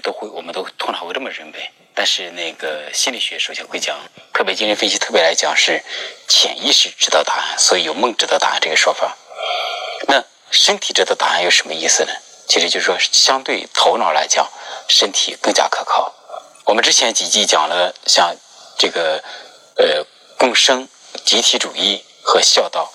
都会，我们都通常会这么认为。但是那个心理学首先会讲，特别精神分析特别来讲是潜意识知道答案，所以有梦知道答案这个说法。那身体知道答案有什么意思呢？其实就是说，相对头脑来讲，身体更加可靠。我们之前几集讲了，像这个呃共生、集体主义和孝道，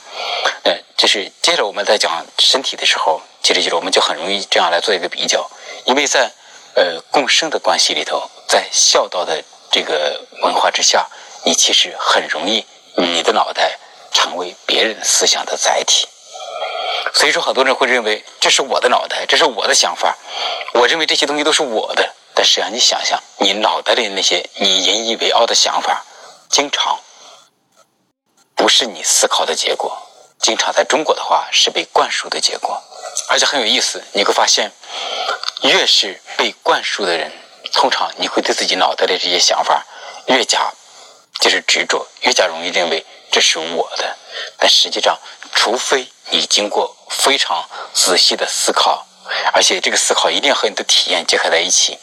呃，就是接着我们在讲身体的时候，其实就是我们就很容易这样来做一个比较，因为在呃共生的关系里头。在孝道的这个文化之下，你其实很容易，你的脑袋成为别人思想的载体。所以说，很多人会认为这是我的脑袋，这是我的想法，我认为这些东西都是我的。但实际上，你想想，你脑袋里那些你引以为傲的想法，经常不是你思考的结果，经常在中国的话是被灌输的结果。而且很有意思，你会发现，越是被灌输的人。通常你会对自己脑袋的这些想法越加就是执着，越加容易认为这是我的。但实际上，除非你经过非常仔细的思考，而且这个思考一定和你的体验结合在一起，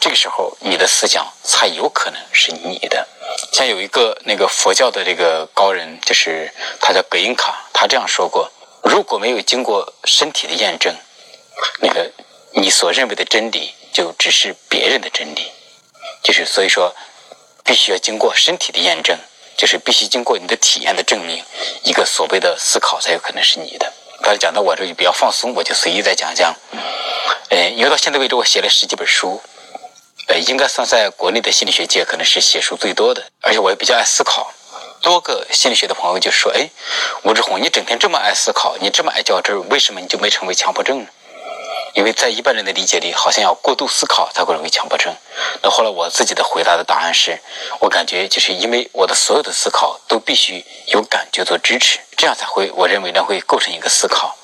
这个时候你的思想才有可能是你的。像有一个那个佛教的这个高人，就是他叫格因卡，他这样说过：如果没有经过身体的验证，那个你所认为的真理。就只是别人的真理，就是所以说，必须要经过身体的验证，就是必须经过你的体验的证明，一个所谓的思考才有可能是你的。刚才讲到我这就比较放松，我就随意再讲讲。呃，因为到现在为止我写了十几本书，呃，应该算在国内的心理学界可能是写书最多的，而且我也比较爱思考。多个心理学的朋友就说：“哎，吴志红，你整天这么爱思考，你这么爱较真，为什么你就没成为强迫症呢？”因为在一般人的理解里，好像要过度思考才会容易强迫症。那后来我自己的回答的答案是，我感觉就是因为我的所有的思考都必须有感觉做支持，这样才会我认为呢会构成一个思考。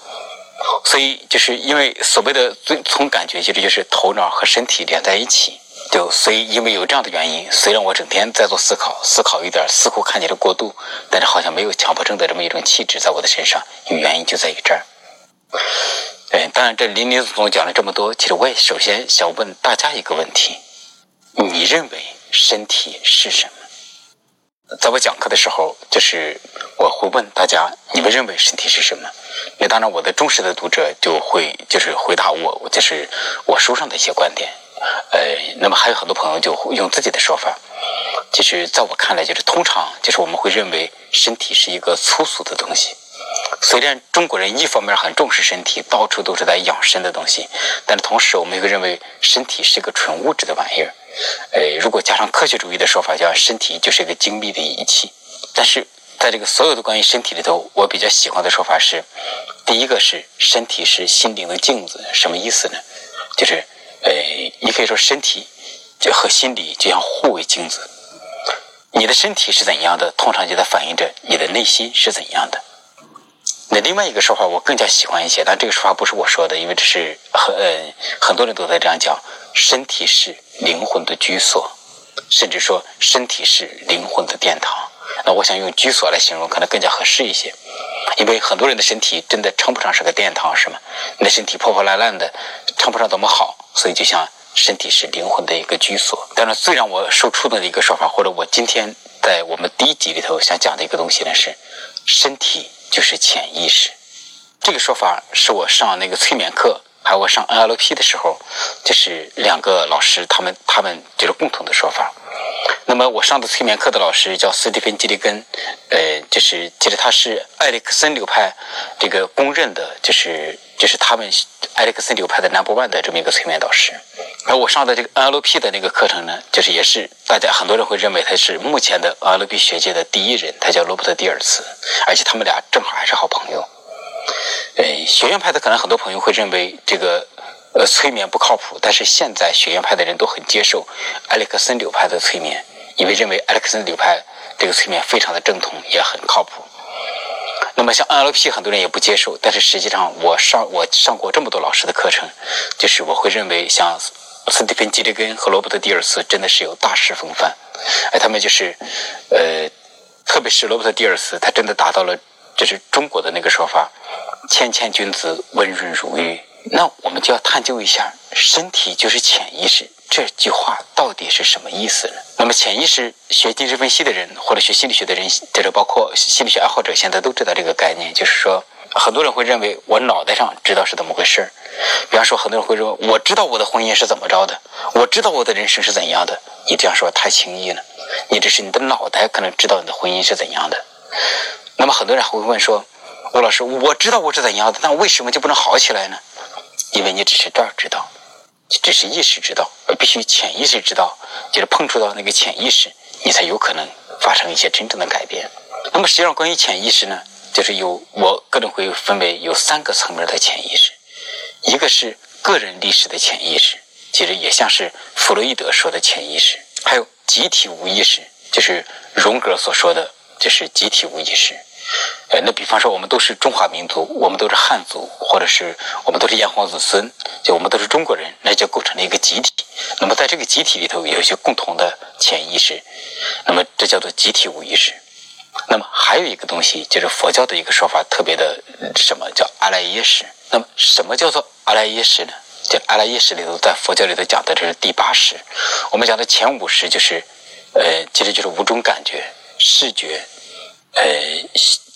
所以就是因为所谓的最从感觉，其实就是头脑和身体连在一起。就所以因为有这样的原因，虽然我整天在做思考，思考有点似乎看起来过度，但是好像没有强迫症的这么一种气质在我的身上。原因就在于这儿。哎，当然，这林林总总讲了这么多，其实我也首先想问大家一个问题：你认为身体是什么？在我讲课的时候，就是我会问大家，你们认为身体是什么？那当然，我的忠实的读者就会就是回答我，就是我书上的一些观点。呃，那么还有很多朋友就用自己的说法。其实，在我看来，就是通常就是我们会认为身体是一个粗俗的东西。虽然中国人一方面很重视身体，到处都是在养生的东西，但是同时我们又认为身体是个纯物质的玩意儿。呃，如果加上科学主义的说法，叫身体就是一个精密的仪器。但是在这个所有的关于身体里头，我比较喜欢的说法是：第一个是身体是心灵的镜子，什么意思呢？就是呃，你可以说身体就和心理就像互为镜子。你的身体是怎样的，通常就在反映着你的内心是怎样的。那另外一个说法我更加喜欢一些，但这个说法不是我说的，因为这是很很多人都在这样讲：身体是灵魂的居所，甚至说身体是灵魂的殿堂。那我想用居所来形容，可能更加合适一些，因为很多人的身体真的称不上是个殿堂，是吗？你的身体破破烂烂的，称不上多么好，所以就像身体是灵魂的一个居所。当然，最让我受触动的一个说法，或者我今天在我们第一集里头想讲的一个东西呢，是身体。就是潜意识，这个说法是我上那个催眠课，还有我上 NLP 的时候，就是两个老师他们他们就是共同的说法。那么我上的催眠课的老师叫斯蒂芬·基利根，呃，就是其实他是埃里克森流派这个公认的，就是就是他们埃里克森流派的 Number One 的这么一个催眠导师。而我上的这个 NLP 的那个课程呢，就是也是大家很多人会认为他是目前的 NLP 学界的第一人，他叫罗伯特·蒂尔茨，而且他们俩正好还是好朋友。呃，学院派的可能很多朋友会认为这个。呃，催眠不靠谱，但是现在学院派的人都很接受埃里克森流派的催眠，因为认为埃里克森流派这个催眠非常的正统，也很靠谱。那么像 NLP 很多人也不接受，但是实际上我上我上过这么多老师的课程，就是我会认为像斯蒂芬·吉利根和罗伯特·迪尔斯真的是有大师风范，哎，他们就是呃，特别是罗伯特·迪尔斯，他真的达到了就是中国的那个说法：谦谦君子，温润如玉。那我们就要探究一下“身体就是潜意识”这句话到底是什么意思呢？那么，潜意识学精神分析的人或者学心理学的人，这个包括心理学爱好者，现在都知道这个概念，就是说，很多人会认为我脑袋上知道是怎么回事儿。比方说，很多人会说我知道我的婚姻是怎么着的，我知道我的人生是怎样的。你这样说太轻易了，你这是你的脑袋可能知道你的婚姻是怎样的。那么，很多人还会问说，吴老师，我知道我是怎样的，那为什么就不能好起来呢？因为你只是这儿知道，只是意识知道，而必须潜意识知道，就是碰触到那个潜意识，你才有可能发生一些真正的改变。那么实际上，关于潜意识呢，就是有我个人会分为有三个层面的潜意识，一个是个人历史的潜意识，其实也像是弗洛伊德说的潜意识，还有集体无意识，就是荣格所说的，就是集体无意识。呃，那比方说，我们都是中华民族，我们都是汉族，或者是我们都是炎黄子孙，就我们都是中国人，那就构成了一个集体。那么在这个集体里头，有一些共同的潜意识，那么这叫做集体无意识。那么还有一个东西，就是佛教的一个说法，特别的什么叫阿赖耶识。那么什么叫做阿赖耶识呢？就阿赖耶识里头，在佛教里头讲的这是第八识。我们讲的前五识就是，呃，其实就是五种感觉：视觉。呃，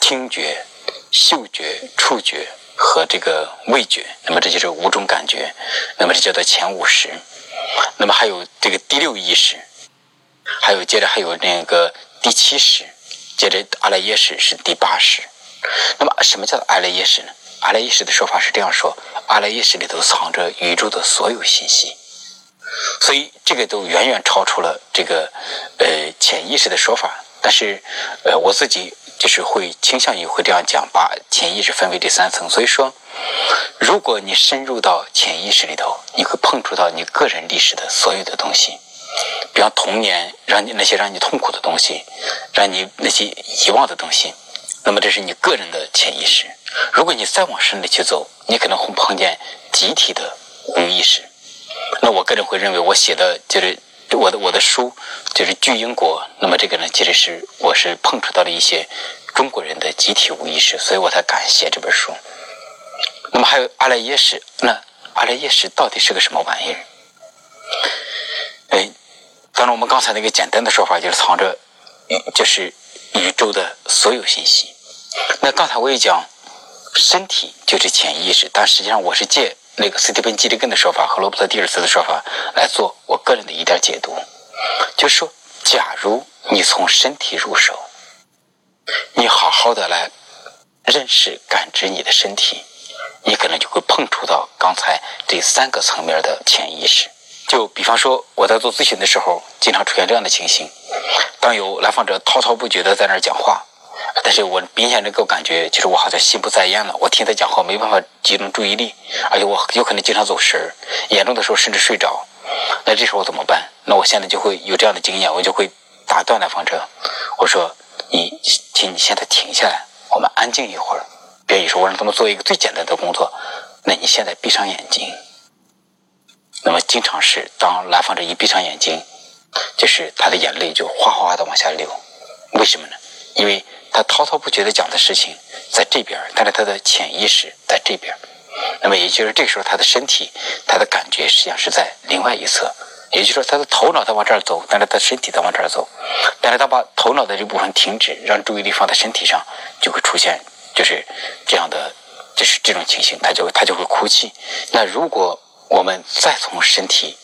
听觉、嗅觉、触觉和这个味觉，那么这就是五种感觉，那么这叫做前五识。那么还有这个第六意识，还有接着还有那个第七识，接着阿赖耶识是第八识。那么什么叫做阿赖耶识呢？阿赖耶识的说法是这样说：阿赖耶识里头藏着宇宙的所有信息，所以这个都远远超出了这个呃潜意识的说法。但是，呃，我自己就是会倾向于会这样讲，把潜意识分为第三层。所以说，如果你深入到潜意识里头，你会碰触到你个人历史的所有的东西，比方童年让你那些让你痛苦的东西，让你那些遗忘的东西，那么这是你个人的潜意识。如果你再往深里去走，你可能会碰见集体的无意识。那我个人会认为，我写的就是。我的我的书就是巨英国，那么这个呢，其实是我是碰触到了一些中国人的集体无意识，所以我才敢写这本书。那么还有阿赖耶识，那阿赖耶识到底是个什么玩意儿？哎，当然我们刚才那个简单的说法就是藏着，就是宇宙的所有信息。那刚才我也讲，身体就是潜意识，但实际上我是借。那个斯蒂芬·基里根的说法和罗伯特·蒂尔斯的说法来做我个人的一点解读，就是说，假如你从身体入手，你好好的来认识、感知你的身体，你可能就会碰触到刚才这三个层面的潜意识。就比方说，我在做咨询的时候，经常出现这样的情形：当有来访者滔滔不绝的在那儿讲话。但是我明显能够感觉，就是我好像心不在焉了。我听他讲话没办法集中注意力，而且我有可能经常走神，严重的时候甚至睡着。那这时候怎么办？那我现在就会有这样的经验，我就会打断来访者，我说：“你，请你现在停下来，我们安静一会儿。”比如说，我让他们做一个最简单的工作，那你现在闭上眼睛。那么经常是当来访者一闭上眼睛，就是他的眼泪就哗哗的往下流。为什么呢？因为。他滔滔不绝的讲的事情在这边，但是他的潜意识在这边。那么也就是这个时候，他的身体、他的感觉实际上是在另外一侧。也就是说，他的头脑在往这儿走，但是他身体在往这儿走。但是他把头脑的这部分停止，让注意力放在身体上，就会出现就是这样的，就是这种情形，他就他就会哭泣。那如果我们再从身体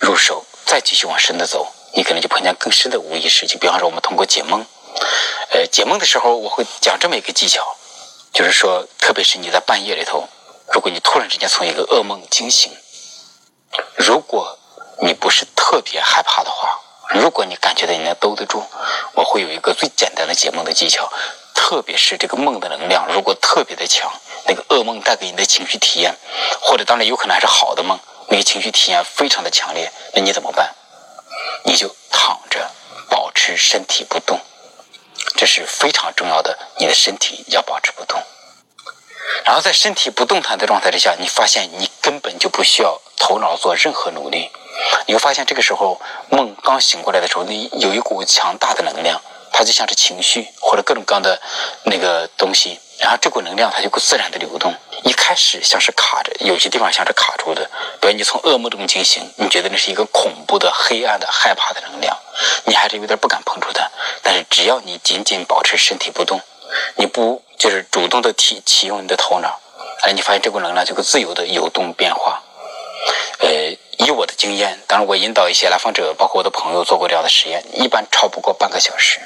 入手，再继续往深的走，你可能就碰见更深的无意识。就比方说，我们通过解梦。呃，解梦的时候我会讲这么一个技巧，就是说，特别是你在半夜里头，如果你突然之间从一个噩梦惊醒，如果你不是特别害怕的话，如果你感觉到你能兜得住，我会有一个最简单的解梦的技巧，特别是这个梦的能量如果特别的强，那个噩梦带给你的情绪体验，或者当然有可能还是好的梦，那个情绪体验非常的强烈，那你怎么办？你就躺着，保持身体不动。这是非常重要的，你的身体要保持不动。然后在身体不动弹的状态之下，你发现你根本就不需要头脑做任何努力。你会发现这个时候梦刚醒过来的时候，你有一股强大的能量，它就像是情绪或者各种各样的那个东西，然后这股能量它就会自然的流动。一开始像是卡着，有些地方像是卡住的，比如你从噩梦中惊醒，你觉得那是一个恐怖的、黑暗的、害怕的能量，你还是有点不敢碰触它。但是只要你仅仅保持身体不动，你不就是主动的提启用你的头脑，哎，你发现这股能量就会自由的游动变化。呃，以我的经验，当然我引导一些来访者，包括我的朋友做过这样的实验，一般超不过半个小时。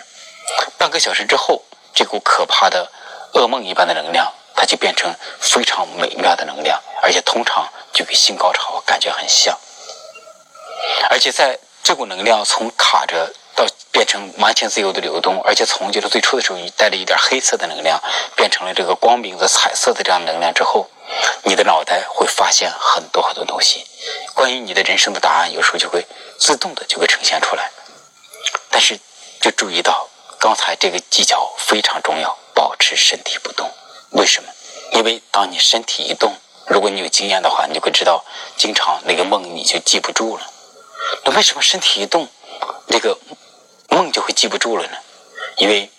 半个小时之后，这股可怕的噩梦一般的能量。它就变成非常美妙的能量，而且通常就跟性高潮感觉很像。而且在这股能量从卡着到变成完全自由的流动，而且从就是最初的时候你带着一点黑色的能量，变成了这个光明的彩色的这样能量之后，你的脑袋会发现很多很多东西，关于你的人生的答案，有时候就会自动的就会呈现出来。但是就注意到刚才这个技巧非常重要，保持身体不动。为什么？因为当你身体一动，如果你有经验的话，你就会知道，经常那个梦你就记不住了。那为什么身体一动，那个梦就会记不住了呢？因为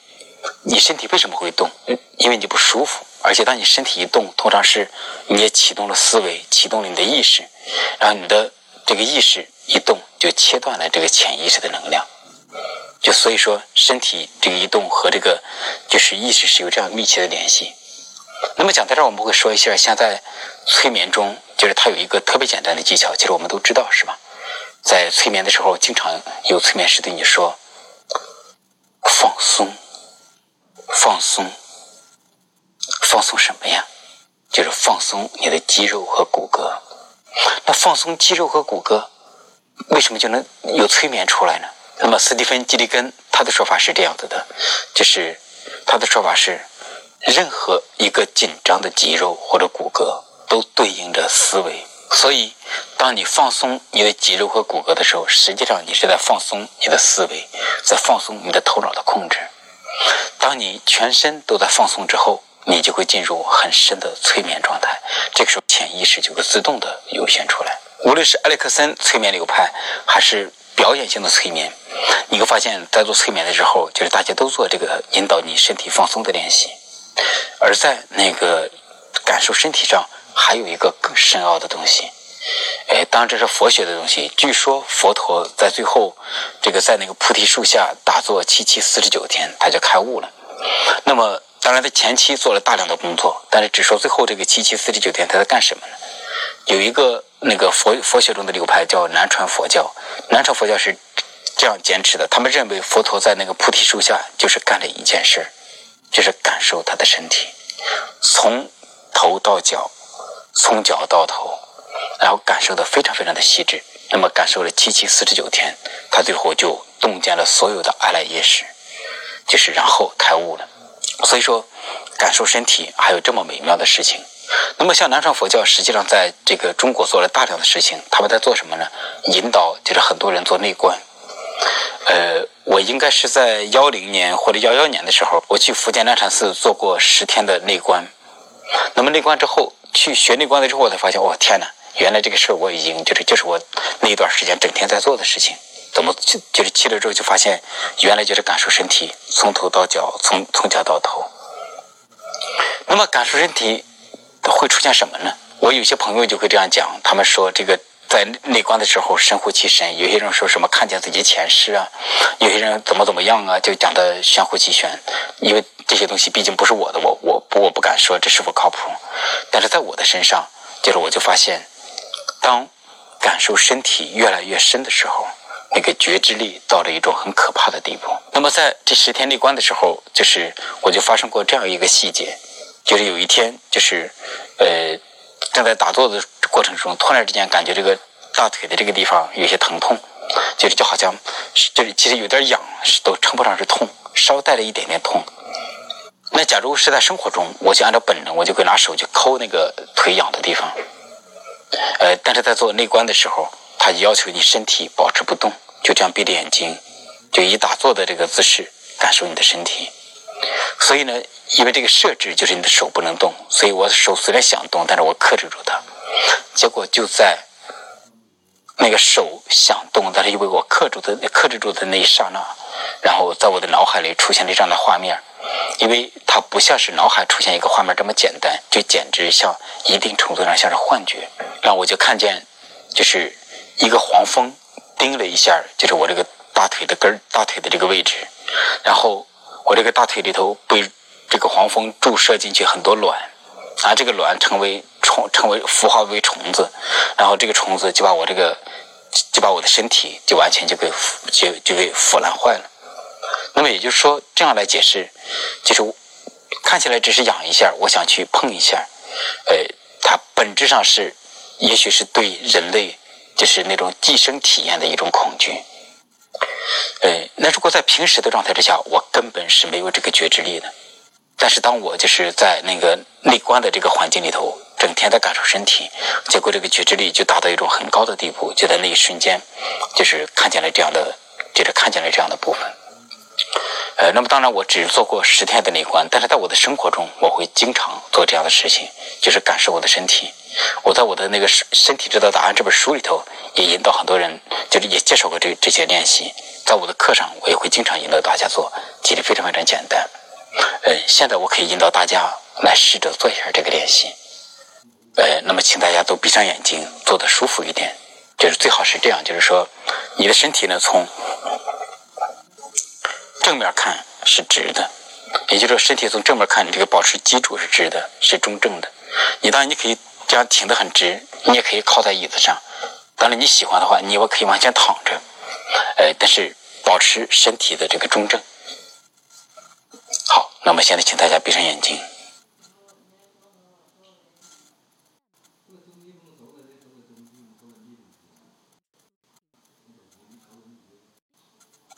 你身体为什么会动？因为你不舒服。而且当你身体一动，通常是你也启动了思维，启动了你的意识，然后你的这个意识一动，就切断了这个潜意识的能量。就所以说，身体这个移动和这个就是意识是有这样密切的联系。那么讲到这儿，我们会说一下，现在催眠中，就是它有一个特别简单的技巧，其实我们都知道，是吧？在催眠的时候，经常有催眠师对你说：“放松，放松，放松什么呀？就是放松你的肌肉和骨骼。那放松肌肉和骨骼，为什么就能有催眠出来呢？那么斯蒂芬·基利根他的说法是这样子的，就是他的说法是。任何一个紧张的肌肉或者骨骼，都对应着思维。所以，当你放松你的肌肉和骨骼的时候，实际上你是在放松你的思维，在放松你的头脑的控制。当你全身都在放松之后，你就会进入很深的催眠状态。这个时候，潜意识就会自动的涌现出来。无论是埃里克森催眠流派，还是表演性的催眠，你会发现在做催眠的时候，就是大家都做这个引导你身体放松的练习。而在那个感受身体上，还有一个更深奥的东西。哎，当然这是佛学的东西。据说佛陀在最后这个在那个菩提树下打坐七七四十九天，他就开悟了。那么，当然他前期做了大量的工作，但是只说最后这个七七四十九天他在干什么呢？有一个那个佛佛学中的流派叫南传佛教，南传佛教是这样坚持的，他们认为佛陀在那个菩提树下就是干了一件事。就是感受他的身体，从头到脚，从脚到头，然后感受的非常非常的细致。那么感受了七七四十九天，他最后就洞见了所有的阿赖耶识，就是然后开悟了。所以说，感受身体还有这么美妙的事情。那么像南传佛教，实际上在这个中国做了大量的事情。他们在做什么呢？引导就是很多人做内观。呃，我应该是在幺零年或者幺幺年的时候，我去福建南禅寺做过十天的内观。那么内观之后，去学内观的时候，我才发现，哦天哪，原来这个事儿我已经就是就是我那一段时间整天在做的事情。怎么就就是去了之后就发现，原来就是感受身体，从头到脚，从从脚到头。那么感受身体会出现什么呢？我有些朋友就会这样讲，他们说这个。在内观的时候深呼气深，有些人说什么看见自己前世啊，有些人怎么怎么样啊，就讲的玄乎其玄。因为这些东西毕竟不是我的，我我我不敢说这是否靠谱。但是在我的身上，就是我就发现，当感受身体越来越深的时候，那个觉知力到了一种很可怕的地步。那么在这十天内观的时候，就是我就发生过这样一个细节，就是有一天就是呃正在打坐的。过程中，突然之间感觉这个大腿的这个地方有些疼痛，就是就好像就是其实有点痒，都称不上是痛，稍带了一点点痛。那假如是在生活中，我就按照本能，我就会拿手去抠那个腿痒的地方。呃，但是在做内观的时候，他要求你身体保持不动，就这样闭着眼睛，就以打坐的这个姿势感受你的身体。所以呢，因为这个设置就是你的手不能动，所以我的手虽然想动，但是我克制住它。结果就在那个手想动，但是因为我克制的克制住的那一刹那，然后在我的脑海里出现了这样的画面，因为它不像是脑海出现一个画面这么简单，就简直像一定程度上像是幻觉。然后我就看见，就是一个黄蜂叮了一下，就是我这个大腿的根儿大腿的这个位置，然后我这个大腿里头被这个黄蜂注射进去很多卵，啊，这个卵成为虫，成为孵化为虫子，然后这个虫子就把我这个就把我的身体就完全就给就就给腐烂坏了。那么也就是说，这样来解释，就是看起来只是痒一下，我想去碰一下，呃，它本质上是，也许是对人类就是那种寄生体验的一种恐惧。呃，那如果在平时的状态之下，我根本是没有这个觉知力的。但是当我就是在那个内观的这个环境里头，整天在感受身体，结果这个觉知力就达到一种很高的地步，就在那一瞬间，就是看见了这样的，就是看见了这样的部分。呃，那么当然，我只做过十天的内观，但是在我的生活中，我会经常做这样的事情，就是感受我的身体。我在我的那个《身体知道答案》这本书里头，也引导很多人，就是也介绍过这这些练习。在我的课上，我也会经常引导大家做，其实非常非常简单。呃，现在我可以引导大家来试着做一下这个练习。呃，那么请大家都闭上眼睛，坐的舒服一点，就是最好是这样，就是说，你的身体呢从。正面看是直的，也就是说，身体从正面看，你这个保持脊柱是直的，是中正的。你当然你可以这样挺得很直，你也可以靠在椅子上。当然你喜欢的话，你也可以往前躺着，呃，但是保持身体的这个中正。好，那么现在请大家闭上眼睛。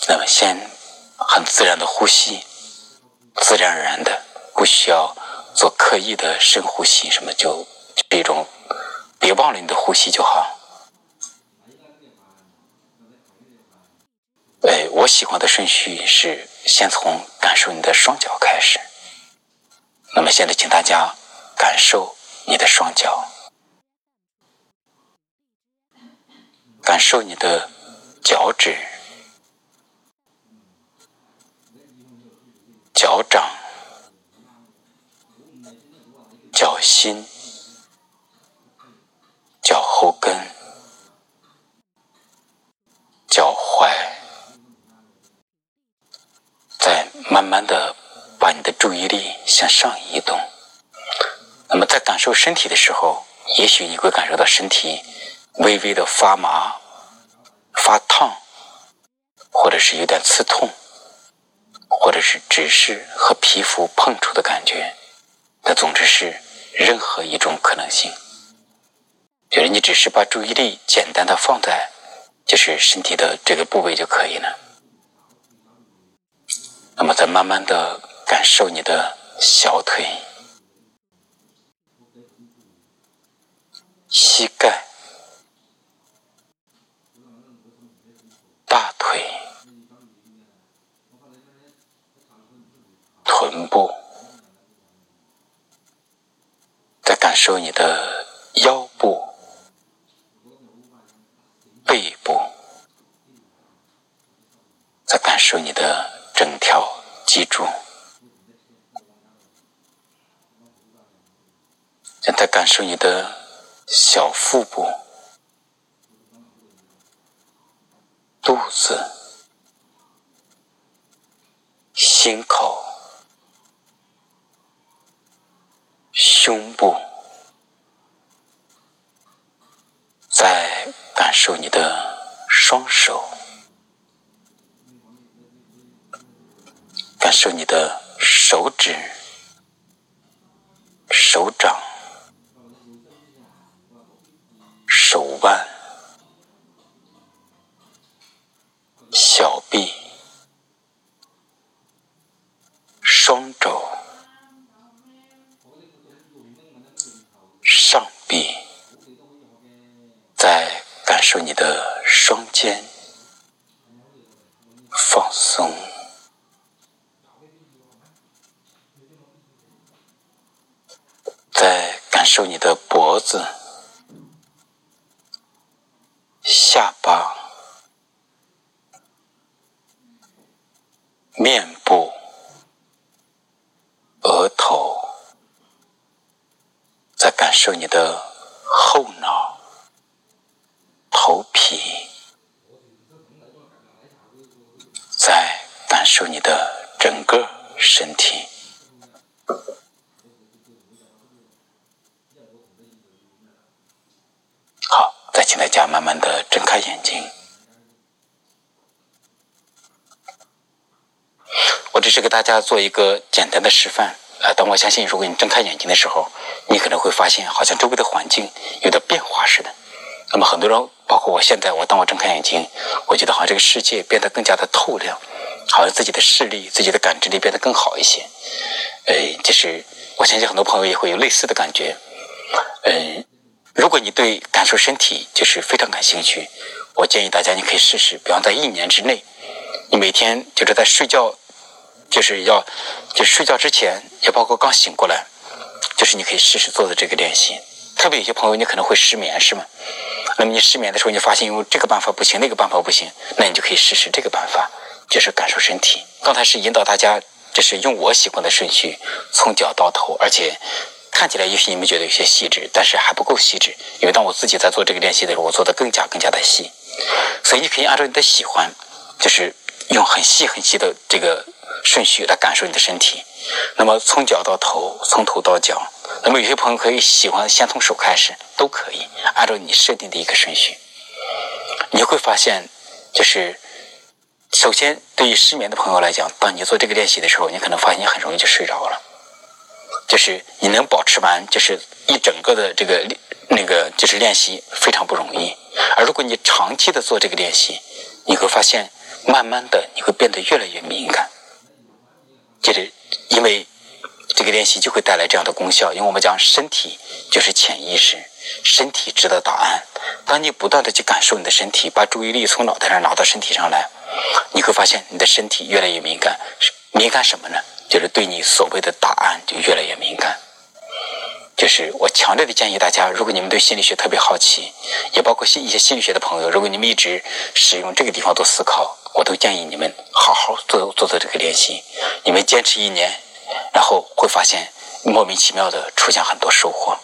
那么先。很自然的呼吸，自然而然的，不需要做刻意的深呼吸，什么就这种，别忘了你的呼吸就好。哎，我喜欢的顺序是先从感受你的双脚开始。那么现在，请大家感受你的双脚，感受你的脚趾。脚掌、脚心、脚后跟、脚踝，再慢慢的把你的注意力向上移动。那么在感受身体的时候，也许你会感受到身体微微的发麻、发烫，或者是有点刺痛。或者是只是和皮肤碰触的感觉，那总之是任何一种可能性。就是你只是把注意力简单的放在就是身体的这个部位就可以了。那么再慢慢的感受你的小腿、膝盖、大腿。臀部，再感受你的腰部、背部，再感受你的整条脊柱，现在感受你的小腹部、肚子、心口。胸部，再感受你的双手，感受你的手指、手掌、面部额头在感受你的后脑。大家做一个简单的示范。呃，但我相信，如果你睁开眼睛的时候，你可能会发现，好像周围的环境有点变化似的。那么，很多人，包括我现在，我当我睁开眼睛，我觉得好像这个世界变得更加的透亮，好像自己的视力、自己的感知力变得更好一些。呃，就是我相信很多朋友也会有类似的感觉。嗯，如果你对感受身体就是非常感兴趣，我建议大家你可以试试，比方在一年之内，你每天就是在睡觉。就是要，就睡觉之前，也包括刚醒过来，就是你可以试试做的这个练习。特别有些朋友，你可能会失眠，是吗？那么你失眠的时候，你发现用这个办法不行，那个办法不行，那你就可以试试这个办法，就是感受身体。刚才是引导大家，就是用我喜欢的顺序，从脚到头，而且看起来也许你们觉得有些细致，但是还不够细致，因为当我自己在做这个练习的时候，我做的更加更加的细。所以你可以按照你的喜欢，就是用很细很细的这个。顺序来感受你的身体，那么从脚到头，从头到脚。那么有些朋友可以喜欢先从手开始，都可以按照你设定的一个顺序。你会发现，就是首先对于失眠的朋友来讲，当你做这个练习的时候，你可能发现你很容易就睡着了。就是你能保持完，就是一整个的这个那个就是练习非常不容易。而如果你长期的做这个练习，你会发现，慢慢的你会变得越来越敏感。就是因为这个练习就会带来这样的功效，因为我们讲身体就是潜意识，身体知道答案。当你不断的去感受你的身体，把注意力从脑袋上拿到身体上来，你会发现你的身体越来越敏感。敏感什么呢？就是对你所谓的答案就越来越敏感。就是我强烈的建议大家，如果你们对心理学特别好奇，也包括心一些心理学的朋友，如果你们一直使用这个地方做思考。我都建议你们好好做做做这个练习。你们坚持一年然后会发现莫名其妙的出现很多收获。